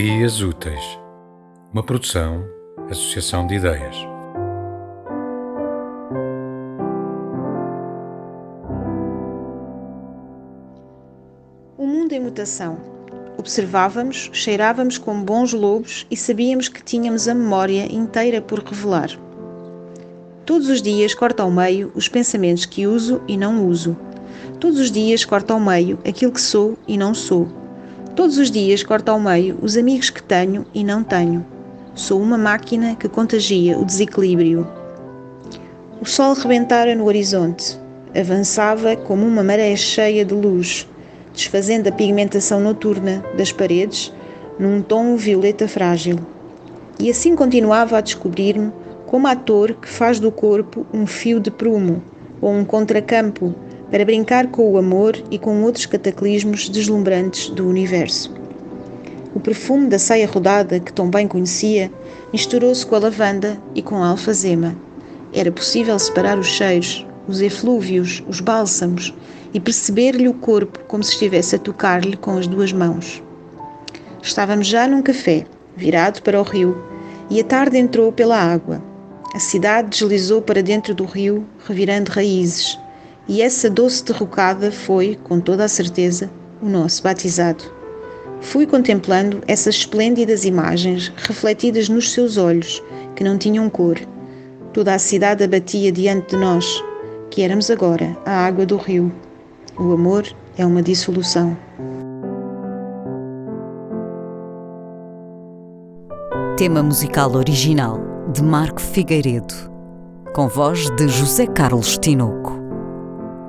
Ideias Úteis, uma produção, associação de ideias. O mundo em mutação. Observávamos, cheirávamos como bons lobos e sabíamos que tínhamos a memória inteira por revelar. Todos os dias corto ao meio os pensamentos que uso e não uso. Todos os dias corto ao meio aquilo que sou e não sou Todos os dias corto ao meio os amigos que tenho e não tenho. Sou uma máquina que contagia o desequilíbrio. O sol rebentara no horizonte. Avançava como uma maré cheia de luz, desfazendo a pigmentação noturna das paredes num tom violeta frágil. E assim continuava a descobrir-me como ator que faz do corpo um fio de prumo ou um contracampo para brincar com o amor e com outros cataclismos deslumbrantes do universo. O perfume da saia rodada, que tão bem conhecia, misturou-se com a lavanda e com a alfazema. Era possível separar os cheiros, os eflúvios, os bálsamos e perceber-lhe o corpo como se estivesse a tocar-lhe com as duas mãos. Estávamos já num café, virado para o rio, e a tarde entrou pela água. A cidade deslizou para dentro do rio, revirando raízes, e essa doce derrocada foi, com toda a certeza, o nosso batizado. Fui contemplando essas esplêndidas imagens refletidas nos seus olhos, que não tinham cor. Toda a cidade abatia diante de nós, que éramos agora a água do rio. O amor é uma dissolução. Tema musical original de Marco Figueiredo, com voz de José Carlos Tinoco.